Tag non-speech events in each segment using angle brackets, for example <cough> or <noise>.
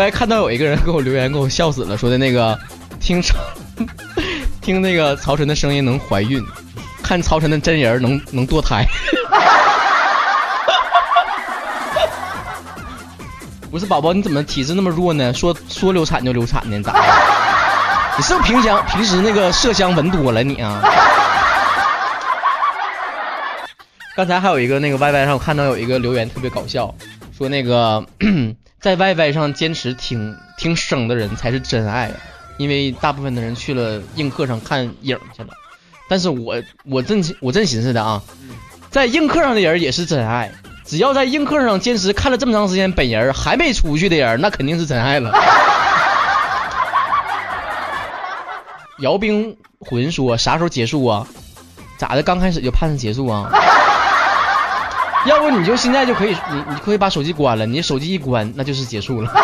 刚才看到有一个人给我留言，给我笑死了，说的那个听 <laughs> 听那个曹晨的声音能怀孕，看曹晨的真人能能堕胎。<laughs> 不是宝宝，你怎么体质那么弱呢？说说流产就流产呢？咋的？你是不是平常平时那个麝香闻多了你啊？刚才还有一个那个 YY 上，我看到有一个留言特别搞笑，说那个在 YY 上坚持听听声的人才是真爱，因为大部分的人去了映客上看影去了。但是我我真我真寻思的啊，在映客上的人也是真爱，只要在映客上坚持看了这么长时间本人还没出去的人，那肯定是真爱了。<laughs> 姚冰魂说啥时候结束啊？咋的？刚开始就盼着结束啊？<laughs> 要不你就现在就可以，你你可以把手机关了，你手机一关那就是结束了。<laughs>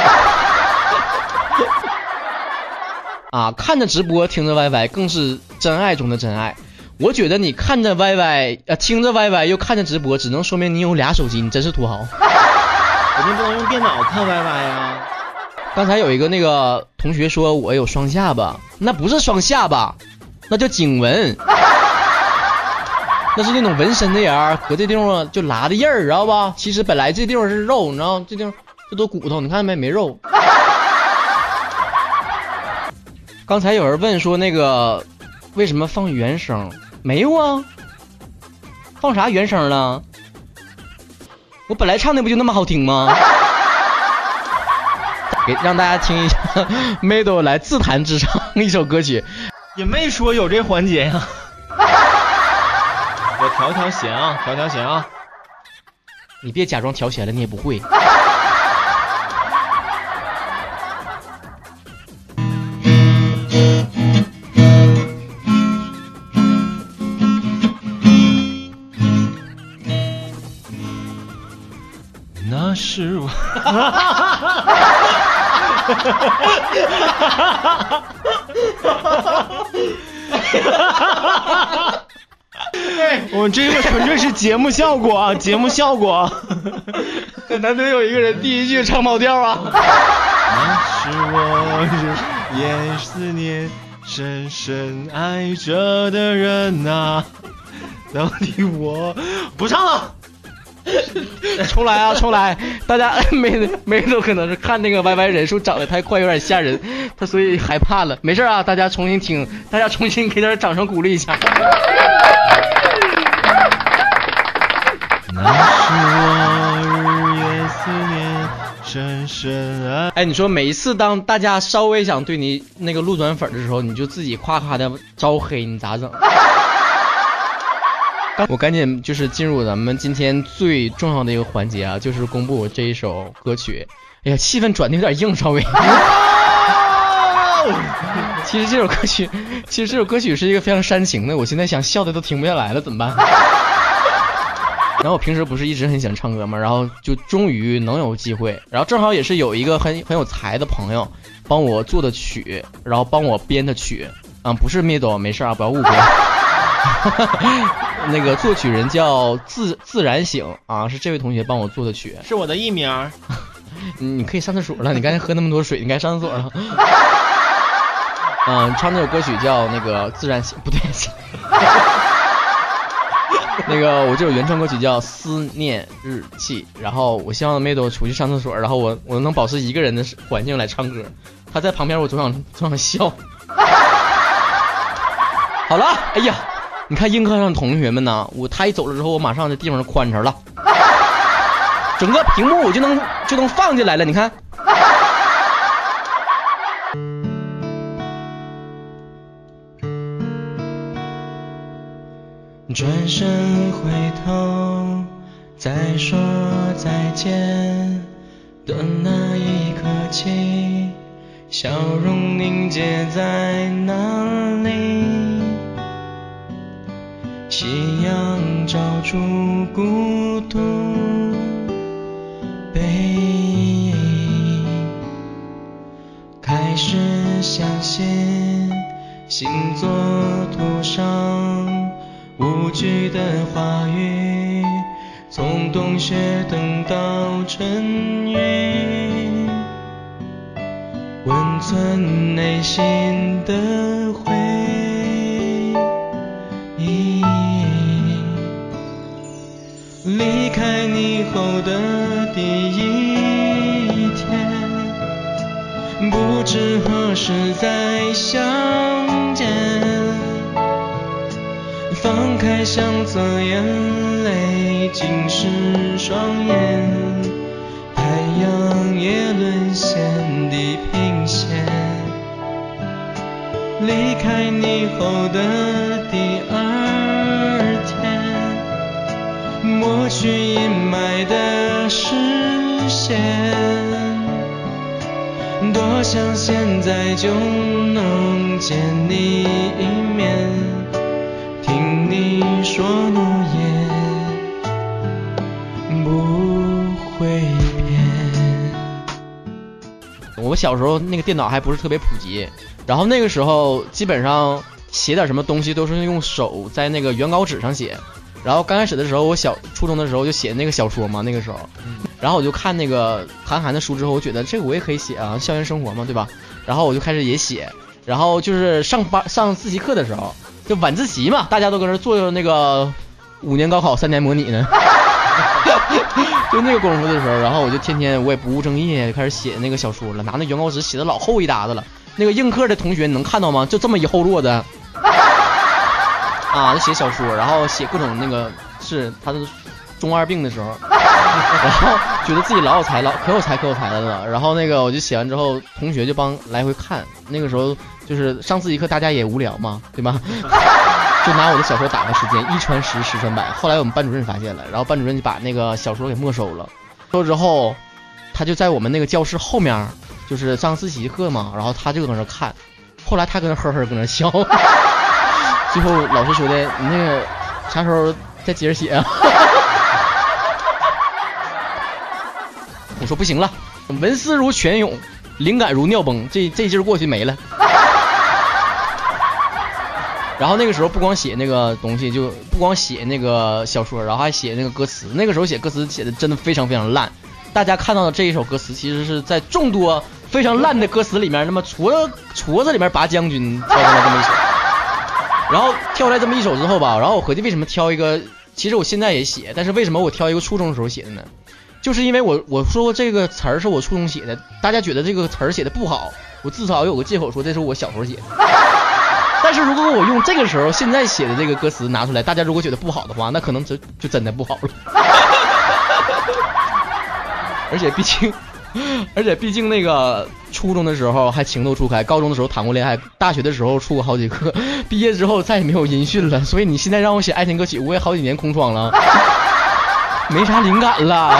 啊，看着直播听着 YY 更是真爱中的真爱。我觉得你看着 YY 呃听着 YY 又看着直播，只能说明你有俩手机，你真是土豪。<laughs> 肯定不能用电脑看 YY 呀。刚才有一个那个同学说我有双下巴，那不是双下巴，那叫颈纹。那是那种纹身的人搁这地方就拉的印儿，知道吧？其实本来这地方是肉，你知道这地方这都骨头，你看见没？没肉。<laughs> 刚才有人问说那个为什么放原声？没有啊，放啥原声了？我本来唱的不就那么好听吗？给让大家听一下 m a d o 来自弹自唱一首歌曲，也没说有这环节呀。调调弦啊，调调弦啊！你别假装调弦了，你也不会。那是我。<laughs> 我这个纯粹是节目效果啊，节目效果。难得有一个人第一句唱跑调啊。那是我日夜思念、深深爱着的人呐。到底我不唱了。<laughs> 重来啊，重来！大家没没都可能是看那个 YY 人数涨得太快，有点吓人，他所以害怕了。没事啊，大家重新听，大家重新给点掌声鼓励一下。那是我日夜思念、深深爱。哎，你说每一次当大家稍微想对你那个路转粉的时候，你就自己夸夸的招黑，你咋整？<laughs> 我赶紧就是进入咱们今天最重要的一个环节啊，就是公布这一首歌曲。哎呀，气氛转的有点硬，稍微。<laughs> 其实这首歌曲，其实这首歌曲是一个非常煽情的，我现在想笑的都停不下来了，怎么办？然后我平时不是一直很喜欢唱歌吗？然后就终于能有机会，然后正好也是有一个很很有才的朋友帮我做的曲，然后帮我编的曲，啊，不是灭斗，没事啊，不要误会。<laughs> 那个作曲人叫自自然醒啊，是这位同学帮我做的曲，是我的艺名。<laughs> 你可以上厕所了，你刚才喝那么多水，你该上厕所了。<laughs> 嗯，唱那首歌曲叫那个自然醒，不对，<laughs> 那个我这首原创歌曲叫思念日记。然后我希望妹豆出去上厕所，然后我我能保持一个人的环境来唱歌。他在旁边，我总想总想笑。好了，哎呀。你看映客上的同学们呢，我他一走了之后，我马上这地方宽敞了，整个屏幕我就能就能放进来了。你看，转身回头再说再见的那一刻起，笑容凝结在哪里？夕阳照出孤独背影，开始相信星座图上无惧的话语，从冬雪等到春雨，温存内心的回忆。离开你后的第一天，不知何时再相相册，眼泪浸湿双眼，太阳也沦陷地平线。离开你后的第二天，抹去阴霾的视线，多想现在就能见你一面，听你说诺言不会变。我小时候那个电脑还不是特别普及，然后那个时候基本上写点什么东西都是用手在那个原稿纸上写。然后刚开始的时候，我小初中的时候就写那个小说嘛，那个时候，然后我就看那个韩寒的书之后，我觉得这个我也可以写啊，校园生活嘛，对吧？然后我就开始也写，然后就是上班上自习课的时候，就晚自习嘛，大家都搁那做那个五年高考三年模拟呢。<laughs> 就那个功夫的时候，然后我就天天我也不务正业，开始写那个小说了，拿那原稿纸写的老厚一沓子了。那个映客的同学你能看到吗？就这么一厚摞子。<laughs> 啊，就写小说，然后写各种那个是他的中二病的时候，<laughs> 然后觉得自己老有才，老可有才可有才的了。然后那个我就写完之后，同学就帮来回看。那个时候就是上自习课，大家也无聊嘛，对吗？<laughs> 就拿我的小说打发时间，一传十，十传百。后来我们班主任发现了，然后班主任就把那个小说给没收了。收之后，他就在我们那个教室后面，就是上自习课嘛，然后他就搁那看。后来他搁那呵呵搁那笑。<laughs> 最后老师说的，你那个啥时候再接着写啊？<laughs> 我说不行了，文思如泉涌，灵感如尿崩，这这劲儿过去没了。然后那个时候不光写那个东西，就不光写那个小说，然后还写那个歌词。那个时候写歌词写的真的非常非常烂。大家看到的这一首歌词，其实是在众多非常烂的歌词里面，那么矬矬子里面拔将军挑出来这么一首。然后挑出来这么一首之后吧，然后我合计为什么挑一个？其实我现在也写，但是为什么我挑一个初中的时候写的呢？就是因为我我说过这个词儿是我初中写的，大家觉得这个词儿写的不好，我至少有个借口说这是我小时候写的。但是如果我用这个时候现在写的这个歌词拿出来，大家如果觉得不好的话，那可能真就真的不好了。<laughs> 而且毕竟，而且毕竟那个初中的时候还情窦初开，高中的时候谈过恋爱，大学的时候处过好几个，毕业之后再也没有音讯了。所以你现在让我写爱情歌曲，我也好几年空窗了，没啥灵感了。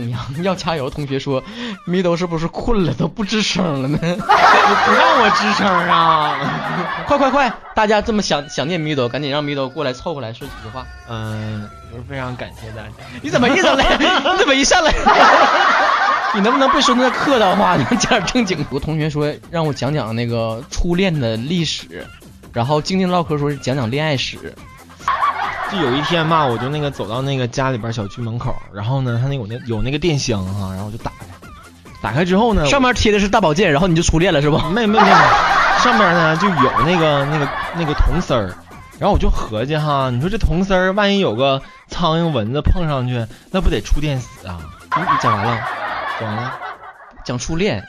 娘 <laughs> 要加油！同学说，米豆是不是困了，都不吱声了呢？<laughs> 不让我吱声啊！<laughs> 快快快！大家这么想想念米豆，赶紧让米豆过来凑过来说几句话。嗯，我是非常感谢大家。你怎么一上来？你怎么一上来？你能不能不说那客套话？你讲点正经。有个同学说让我讲讲那个初恋的历史，然后静静唠嗑说讲讲恋爱史。就有一天嘛，我就那个走到那个家里边小区门口，然后呢，他那有那有那个电箱哈，然后我就打开，打开之后呢，上面贴的是大保健，然后你就初恋了是吧？没没没，上面呢就有那个那个那个铜丝儿，然后我就合计哈，你说这铜丝儿万一有个苍蝇蚊子碰上去，那不得触电死啊？你你讲完了，讲完了，讲初恋，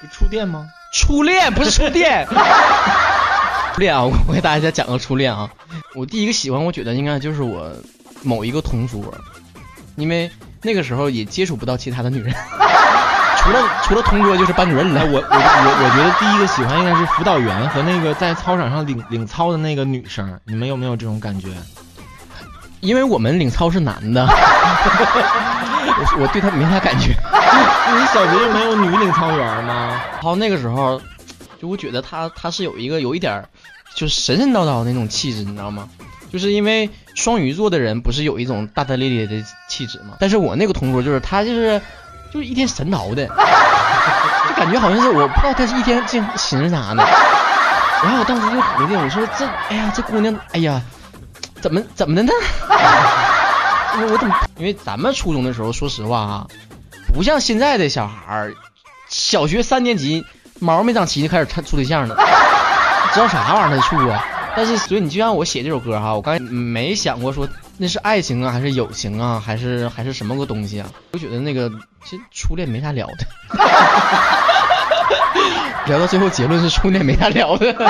不触电吗？初恋不是触电。<laughs> <laughs> <laughs> 初恋啊，我给大家讲个初恋啊。我第一个喜欢，我觉得应该就是我某一个同桌，因为那个时候也接触不到其他的女人，<laughs> 除了除了同桌就是班主任了。我我我我觉得第一个喜欢应该是辅导员和那个在操场上领领操的那个女生。你们有没有这种感觉？因为我们领操是男的，<laughs> 我我对他没啥感觉。你小学就没有女领操员吗？然后那个时候。就我觉得他他是有一个有一点儿，就是神神叨叨的那种气质，你知道吗？就是因为双鱼座的人不是有一种大大咧咧的气质吗？但是我那个同桌就是他就是就是一天神叨的，就感觉好像是我不知道他是一天净寻思啥呢。然后我当时就合计，我说这哎呀这姑娘哎呀怎么怎么的呢？我我怎么？因为咱们初中的时候，说实话啊，不像现在的小孩儿。小学三年级毛没长齐就开始处对象了，<laughs> 知道啥玩意儿他处啊？但是所以你就让我写这首歌哈，我刚才没想过说那是爱情啊，还是友情啊，还是还是什么个东西啊？我觉得那个其实初恋没啥聊的，<laughs> 聊到最后结论是初恋没啥聊的。<laughs>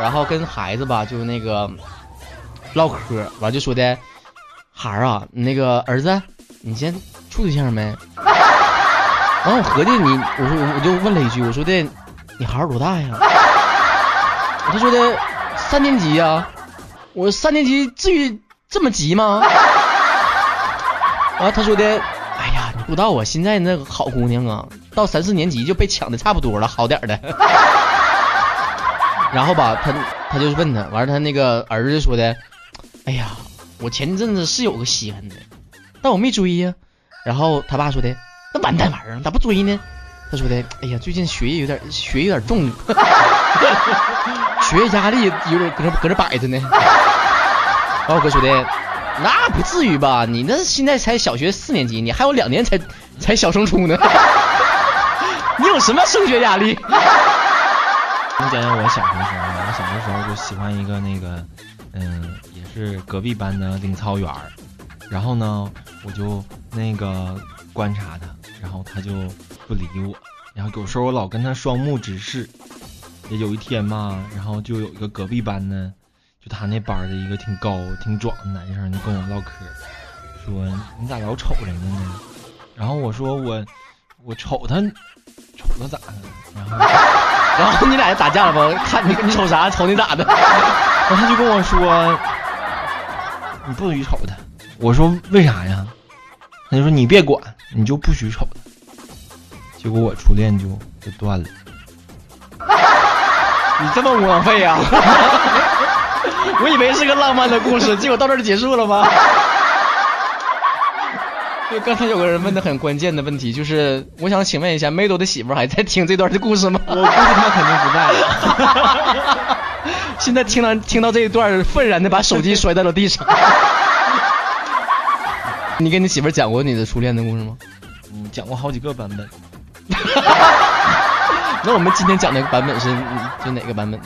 然后跟孩子吧，就那个唠嗑，完就说的，孩儿啊，那个儿子，你先处对象没？完我合计你，我说我就问了一句，我说的你孩儿多大呀？他说的三年级呀。我说三年级至于这么急吗？完他说的，哎呀，你不知道啊，现在那个好姑娘啊，到三四年级就被抢的差不多了，好点的。<laughs> 然后吧，他他就问他，完了他那个儿子说的，哎呀，我前阵子是有个稀罕的，但我没追呀。然后他爸说的，那完蛋玩意儿，咋不追呢？他说的，哎呀，最近学业有点学业有点重，<laughs> 学业压力有点搁这搁这摆着呢。然后哥说的，那不至于吧？你那现在才小学四年级，你还有两年才才小升初呢，<laughs> 你有什么升学压力？<laughs> 我讲讲我小学时候，我小的时候就喜欢一个那个，嗯，也是隔壁班的领操员。然后呢，我就那个观察他，然后他就不理我。然后有时候我老跟他双目直视。也有一天嘛，然后就有一个隔壁班的，就他那班的一个挺高、挺壮的男生，就跟我唠嗑，说你咋老瞅人家呢？然后我说我我瞅他，瞅他咋的？然后。然后你俩就打架了吗？看你你瞅啥？瞅你咋的？然后他就跟我说，你不许瞅他。我说为啥呀？他就说你别管，你就不许瞅他。结果我初恋就就断了。<laughs> 你这么窝囊废呀？<laughs> 我以为是个浪漫的故事，结果到这儿就结束了吗？<laughs> 就，刚才有个人问的很关键的问题，就是我想请问一下，梅朵的媳妇还在听这段的故事吗？我估计她肯定不在了。现在听到听到这一段，愤然的把手机摔在了地上。你跟你媳妇讲过你的初恋的故事吗？嗯，讲过好几个版本。<laughs> 那我们今天讲那个版本是就哪个版本？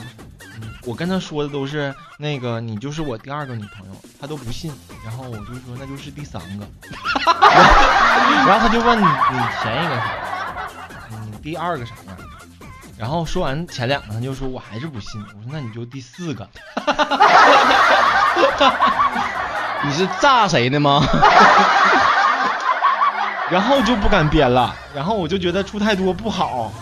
我跟他说的都是那个你就是我第二个女朋友，他都不信，然后我就说那就是第三个，<laughs> 然后他就问你前一个啥，你，第二个啥样？然后说完前两个，他就说我还是不信，我说那你就第四个，<laughs> 你是炸谁的吗？<laughs> 然后就不敢编了，然后我就觉得出太多不好，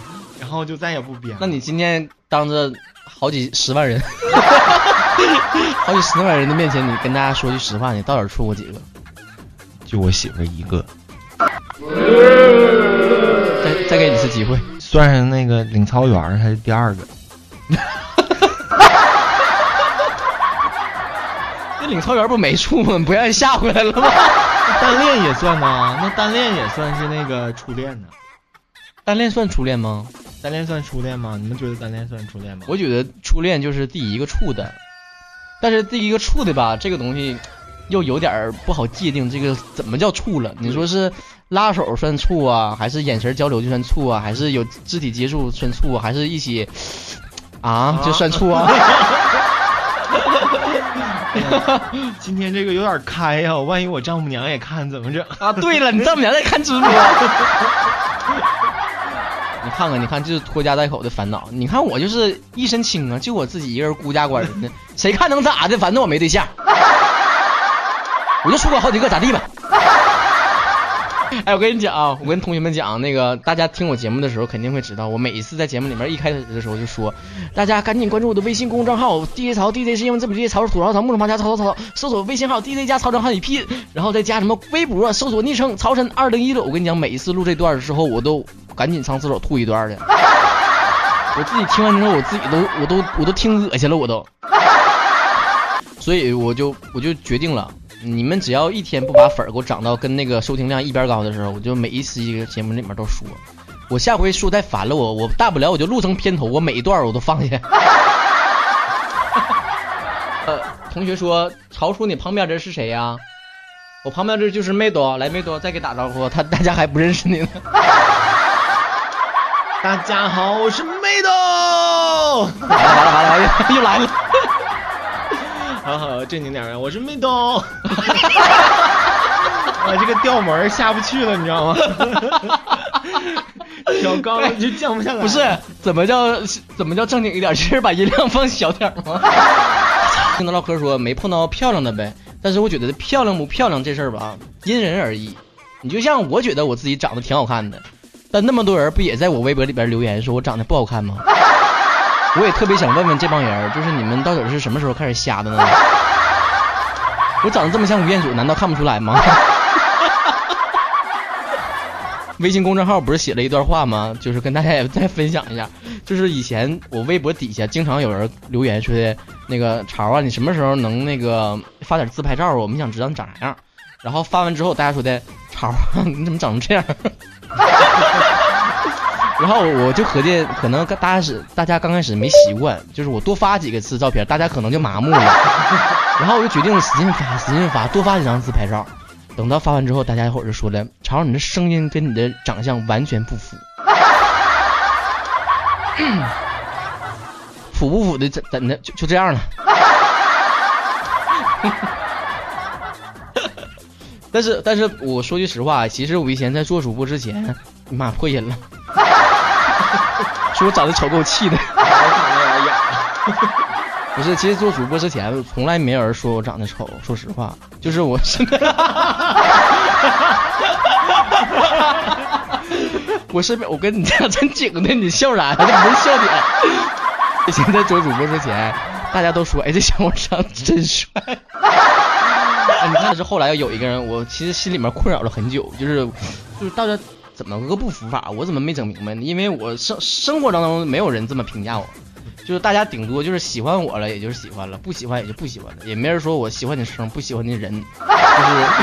然后就再也不编。那你今天当着。好几十万人，<laughs> 好几十万人的面前，你跟大家说句实话，你到底出过几个？就我媳妇一个。再再给你一次机会，算上那个领操员，还是第二个。那领操员不没处吗？不愿意下回来了吗？<laughs> 单恋也算呐，那单恋也算是那个初恋呢。单恋算初恋吗？单恋算初恋吗？你们觉得单恋算初恋吗？我觉得初恋就是第一个处的，但是第一个处的吧，这个东西又有点不好界定。这个怎么叫处了？你说是拉手算处啊，还是眼神交流就算处啊，还是有肢体接触算处，还是一起啊就算处啊？<laughs> <laughs> 今天这个有点开呀，万一我丈母娘也看怎么整啊？对了，<laughs> 你丈母娘在看直播。<laughs> 你看看，你看，这是拖家带口的烦恼。你看我就是一身轻啊，就我自己一个人孤家寡人的，谁看能咋的？反正我没对象，我就出轨好几个，咋地吧？<laughs> 哎，我跟你讲啊，我跟同学们讲，那个大家听我节目的时候肯定会知道，我每一次在节目里面一开始的时候就说，大家赶紧关注我的微信公众号 DJ 曹 DJ 是因为这么 DJ 曹土槽槽木头旁加曹曹曹，搜索微信号 DJ 加曹正汉语拼，然后再加什么微博搜索昵称曹晨二零一六。我跟你讲，每一次录这段的时候，我都。赶紧上厕所吐一段的，我自己听完之后，我自己都我都我都听恶心了，我都，所以我就我就决定了，你们只要一天不把粉儿给我涨到跟那个收听量一边高的时候，我就每一期节目里面都说，我下回说太烦了，我我大不了我就录成片头，我每一段我都放下。呃，同学说，曹叔，你旁边这是谁呀？我旁边这就是妹多，来妹多再给打招呼，他大家还不认识你呢。大家好，我是妹豆。完了完了完了，又又来了。好好正经点儿，我是梅豆。<laughs> 我这个调门儿下不去了，你知道吗？<laughs> 调高了就降不下来。不是，怎么叫怎么叫正经一点？是把音量放小点儿吗？<laughs> 听他唠嗑说没碰到漂亮的呗，但是我觉得漂亮不漂亮这事儿吧，因人而异。你就像我觉得我自己长得挺好看的，但那么多人不也在我微博里边留言说我长得不好看吗？我也特别想问问这帮人，就是你们到底是什么时候开始瞎的呢？我长得这么像吴彦祖，难道看不出来吗？<laughs> 微信公众号不是写了一段话吗？就是跟大家也再分享一下，就是以前我微博底下经常有人留言说的，那个潮啊，你什么时候能那个发点自拍照啊？我们想知道你长啥样。然后发完之后，大家说的潮，你怎么长成这样？<laughs> 然后我就合计，可能大家是大家刚开始没习惯，就是我多发几个次照片，大家可能就麻木了。<laughs> 然后我就决定使劲发，使劲发，多发几张自拍照。等到发完之后，大家一会儿就说了：“潮，你的声音跟你的长相完全不符，符不符的怎怎的就就这样了。<laughs> ”但是但是我说句实话，其实我以前在做主播之前，妈破音了，<laughs> 说我长得丑给我气的。<laughs> <laughs> 不是，其实做主播之前，从来没有人说我长得丑。说实话，就是我是，我身边，我跟你讲真紧的，你笑啥？这不是笑点。以前在做主播之前，大家都说，哎，这小伙长得真帅。啊，你看，是后来有一个人，我其实心里面困扰了很久，就是就是大家怎么个不服法？我怎么没整明白呢？因为我生生活当中没有人这么评价我。就是大家顶多就是喜欢我了，也就是喜欢了；不喜欢也就不喜欢了，也没人说我喜欢你声，不喜欢你人，就是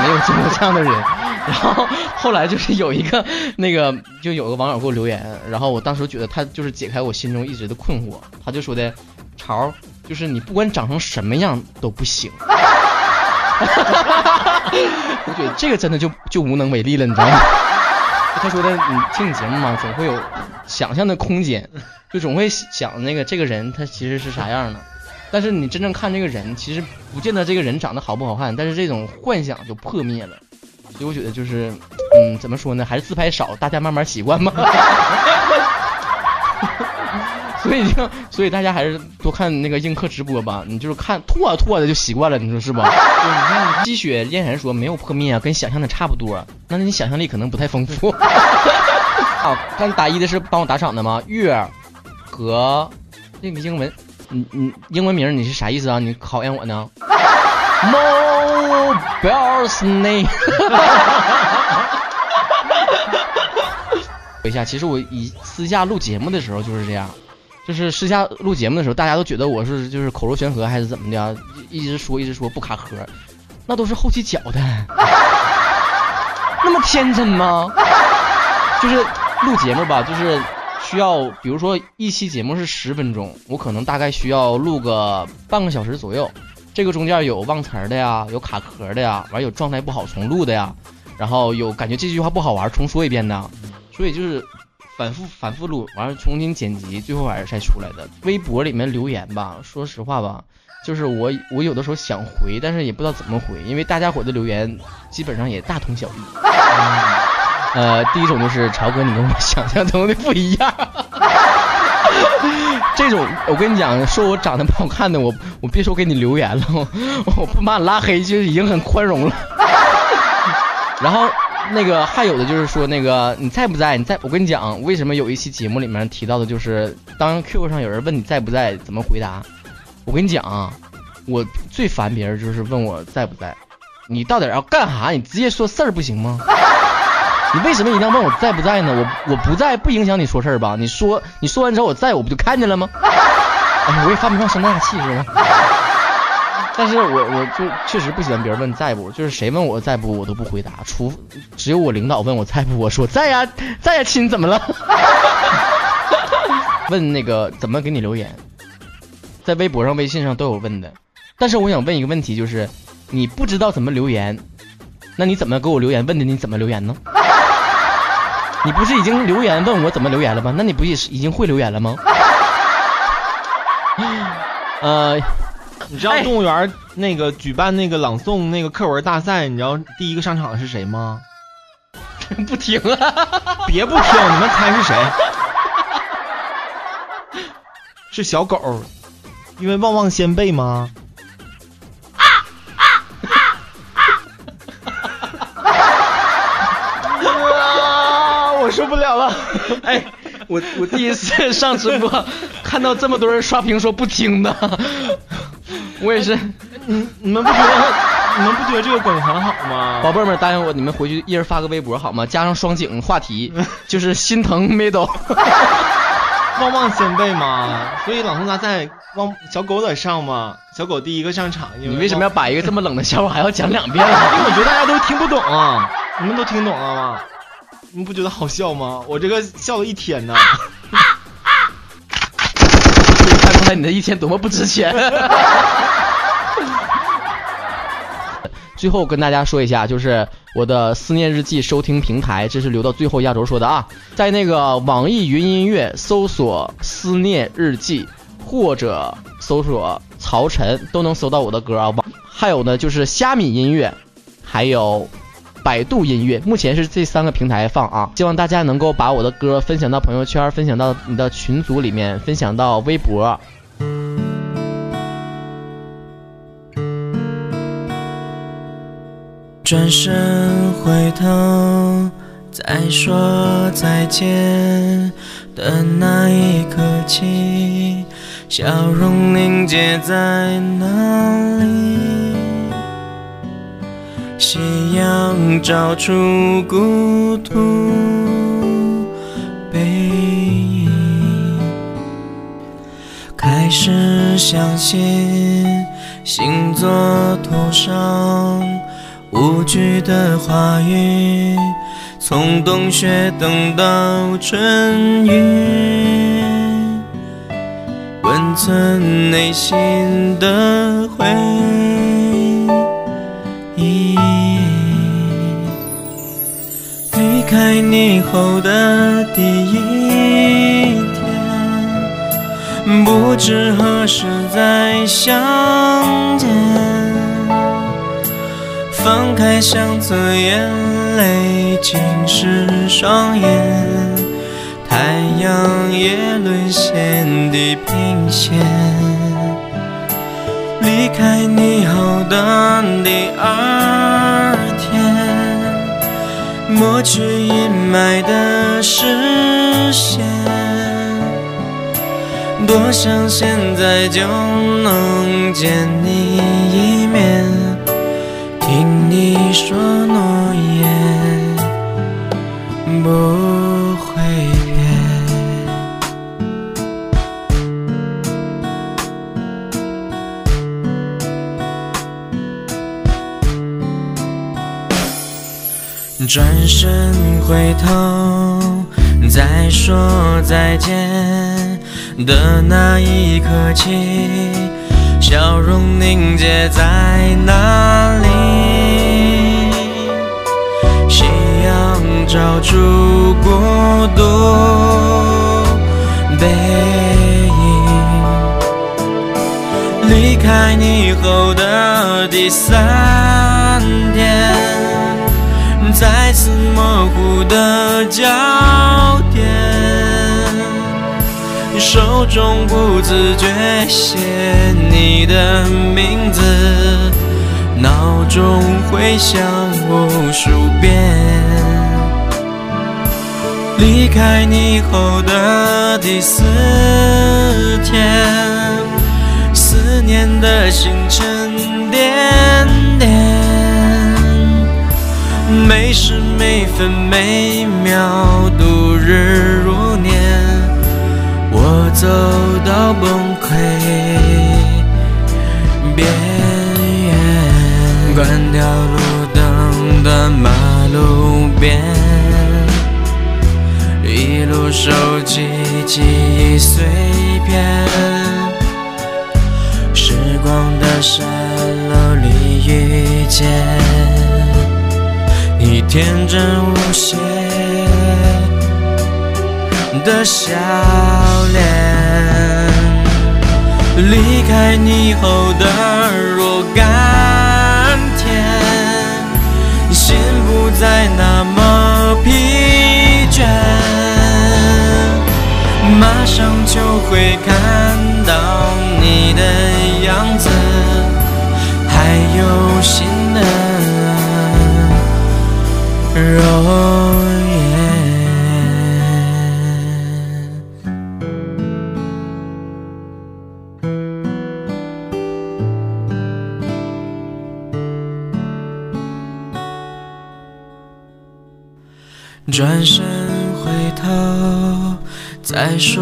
没有见过这样的人。然后后来就是有一个那个，就有个网友给我留言，然后我当时觉得他就是解开我心中一直的困惑。他就说的：“潮，就是你不管长成什么样都不行。<laughs> ”我觉得这个真的就就无能为力了，你知道吗？他说的，你听你节目嘛，总会有想象的空间，就总会想那个这个人他其实是啥样的，但是你真正看这个人，其实不见得这个人长得好不好看，但是这种幻想就破灭了。所以我觉得就是，嗯，怎么说呢，还是自拍少，大家慢慢习惯吧。<laughs> 所以就，所以大家还是多看那个映客直播吧。你就是看拓拓的就习惯了，你说是吧？对，你看积雪嫣然说没有破灭啊，跟想象的差不多。那你想象力可能不太丰富。<laughs> 好，刚打一的是帮我打赏的吗？月和那个英文，你你英文名你是啥意思啊？你考验我呢？<laughs> No bells name。回一下，其实我以私下录节目的时候就是这样。就是私下录节目的时候，大家都觉得我是就是口若悬河还是怎么的，一直说一直说不卡壳，那都是后期搅的。<laughs> 那么天真吗？就是录节目吧，就是需要，比如说一期节目是十分钟，我可能大概需要录个半个小时左右。这个中间有忘词的呀，有卡壳的呀，完有状态不好重录的呀，然后有感觉这句话不好玩重说一遍的，所以就是。反复反复录，完了重新剪辑，最后还是才出来的。微博里面留言吧，说实话吧，就是我我有的时候想回，但是也不知道怎么回，因为大家伙的留言基本上也大同小异。<laughs> 呃，第一种就是朝哥，你跟我想象中的不一样。<laughs> 这种我跟你讲，说我长得不好看的，我我别说给你留言了，我不把你拉黑就已经很宽容了。<laughs> 然后。那个还有的就是说，那个你在不在？你在我跟你讲，为什么有一期节目里面提到的，就是当 QQ 上有人问你在不在，怎么回答？我跟你讲啊，我最烦别人就是问我在不在，你到底要干啥？你直接说事儿不行吗？<laughs> 你为什么一定要问我在不在呢？我我不在不影响你说事儿吧？你说你说完之后我在我不就看见了吗？哎，我也犯不上生大气是吧？但是我我就确实不喜欢别人问在不，就是谁问我在不，我都不回答，除只有我领导问我在不，我说在呀，在呀，亲，怎么了？<laughs> 问那个怎么给你留言，在微博上、微信上都有问的，但是我想问一个问题，就是你不知道怎么留言，那你怎么给我留言？问的你怎么留言呢？<laughs> 你不是已经留言问我怎么留言了吗？那你不也是已经会留言了吗？<laughs> 呃，你知道动物园那个举办那个朗诵那个课文大赛，你知道第一个上场的是谁吗？<laughs> 不听啊！<laughs> 别不听，你们猜是谁？<laughs> 是小狗，因为旺旺仙贝吗？啊！我受不了了！哎，我我第一次上直播，看到这么多人刷屏说不听的，我也是。你你们不觉得你们不觉得这个梗很好吗？宝贝儿们，答应我，你们回去一人发个微博好吗？加上双井话题，<laughs> 就是心疼 middle。<laughs> <laughs> 旺旺先辈嘛，所以朗诵大赛旺小狗得上嘛，小狗第一个上场。你为什么要把一个这么冷的笑话还要讲两遍？因为我觉得大家都听不懂啊，你们都听懂了吗？你们不觉得好笑吗？我这个笑了一天呢。看出来你的一天多么不值钱。最后跟大家说一下，就是我的思念日记收听平台，这是留到最后压轴说的啊，在那个网易云音乐搜索思念日记，或者搜索曹晨都能搜到我的歌啊。还有呢，就是虾米音乐，还有百度音乐，目前是这三个平台放啊。希望大家能够把我的歌分享到朋友圈，分享到你的群组里面，分享到微博。转身回头，再说再见的那一刻起，笑容凝结在哪里？夕阳照出孤独背影，开始相信星座图上。无惧的话语，从冬雪等到春雨，温存内心的回忆。离开你后的第一天，不知何时再相见。放开相册，眼泪浸湿双眼，太阳也沦陷地平线。离开你后的第二天，抹去阴霾的视线，多想现在就能见你一面。你说诺言不会变，转身回头再说再见的那一刻起。笑容凝结在哪里？找出孤独背影。离开你后的第三天，再次模糊的焦点。手中不自觉写你的名字，脑中回响无数遍。离开你后的第四天，思念的星辰点点，每时每分每秒度日如年。我走到崩溃边缘，关掉路灯的马路边，一路收集记忆碎片。时光的山楼里遇见你，天真无邪的笑脸，离开你后的会看到你的样子，还有新的容颜。转身回头，再说